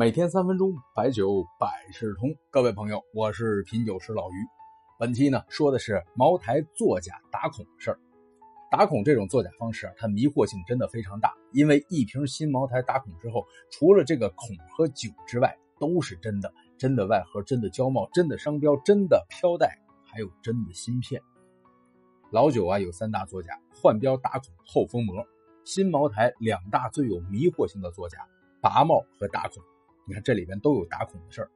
每天三分钟，白酒百事通。各位朋友，我是品酒师老于。本期呢说的是茅台作假打孔的事儿。打孔这种作假方式啊，它迷惑性真的非常大。因为一瓶新茅台打孔之后，除了这个孔和酒之外，都是真的，真的外盒，真的胶帽，真的商标，真的飘带，还有真的芯片。老酒啊有三大作假：换标、打孔、后封膜。新茅台两大最有迷惑性的作假：拔帽和打孔。你看这里边都有打孔的事儿，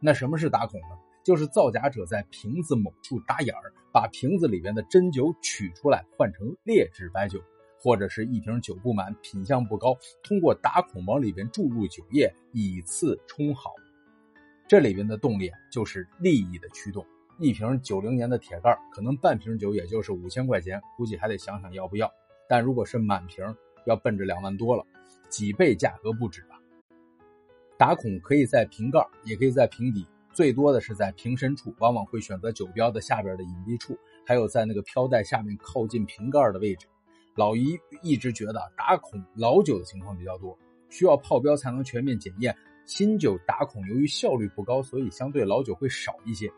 那什么是打孔呢？就是造假者在瓶子某处打眼儿，把瓶子里边的真酒取出来换成劣质白酒，或者是一瓶酒不满、品相不高，通过打孔往里边注入酒液，以次充好。这里边的动力就是利益的驱动。一瓶九零年的铁盖，可能半瓶酒也就是五千块钱，估计还得想想要不要。但如果是满瓶，要奔着两万多了，几倍价格不止。打孔可以在瓶盖，也可以在瓶底，最多的是在瓶身处，往往会选择酒标的下边的隐蔽处，还有在那个飘带下面靠近瓶盖的位置。老姨一直觉得打孔老酒的情况比较多，需要泡标才能全面检验。新酒打孔由于效率不高，所以相对老酒会少一些。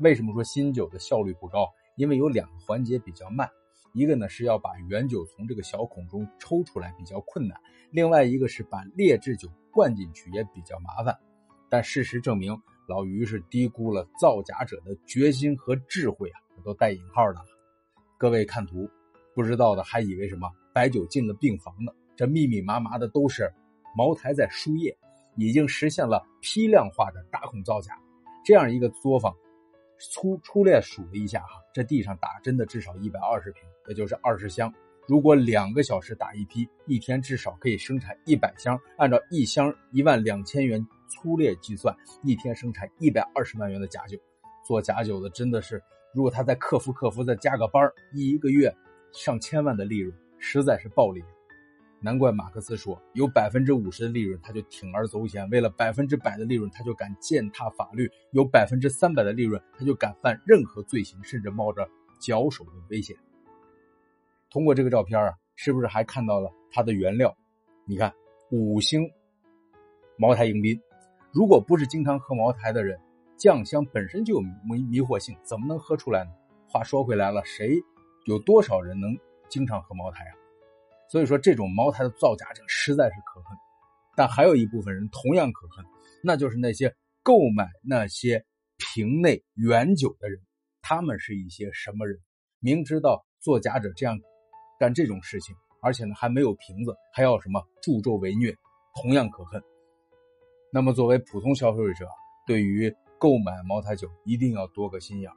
为什么说新酒的效率不高？因为有两个环节比较慢。一个呢是要把原酒从这个小孔中抽出来比较困难，另外一个是把劣质酒灌进去也比较麻烦。但事实证明，老于是低估了造假者的决心和智慧啊，都带引号的。各位看图，不知道的还以为什么白酒进了病房呢？这密密麻麻的都是茅台在输液，已经实现了批量化的打孔造假。这样一个作坊。粗粗略数了一下哈，这地上打针的至少一百二十瓶，也就是二十箱。如果两个小时打一批，一天至少可以生产一百箱。按照一箱一万两千元粗略计算，一天生产一百二十万元的假酒。做假酒的真的是，如果他再克服克服再加个班一个月上千万的利润，实在是暴利。难怪马克思说，有百分之五十的利润他就铤而走险，为了百分之百的利润他就敢践踏法律；有百分之三百的利润他就敢犯任何罪行，甚至冒着绞首的危险。通过这个照片啊，是不是还看到了它的原料？你看，五星茅台迎宾。如果不是经常喝茅台的人，酱香本身就有迷迷惑性，怎么能喝出来呢？话说回来了，谁有多少人能经常喝茅台啊？所以说，这种茅台的造假者实在是可恨，但还有一部分人同样可恨，那就是那些购买那些瓶内原酒的人。他们是一些什么人？明知道作假者这样干这种事情，而且呢还没有瓶子，还要什么助纣为虐，同样可恨。那么，作为普通消费者，对于购买茅台酒一定要多个心眼。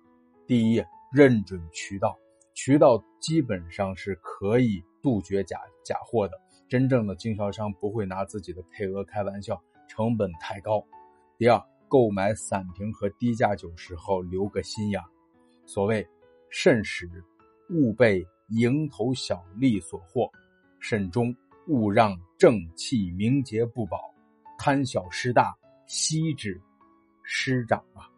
第一，认准渠道。渠道基本上是可以杜绝假假货的，真正的经销商不会拿自己的配额开玩笑，成本太高。第二，购买散瓶和低价酒时候留个心眼，所谓慎始，勿被蝇头小利所惑；慎终，勿让正气名节不保；贪小失大，惜之失长啊。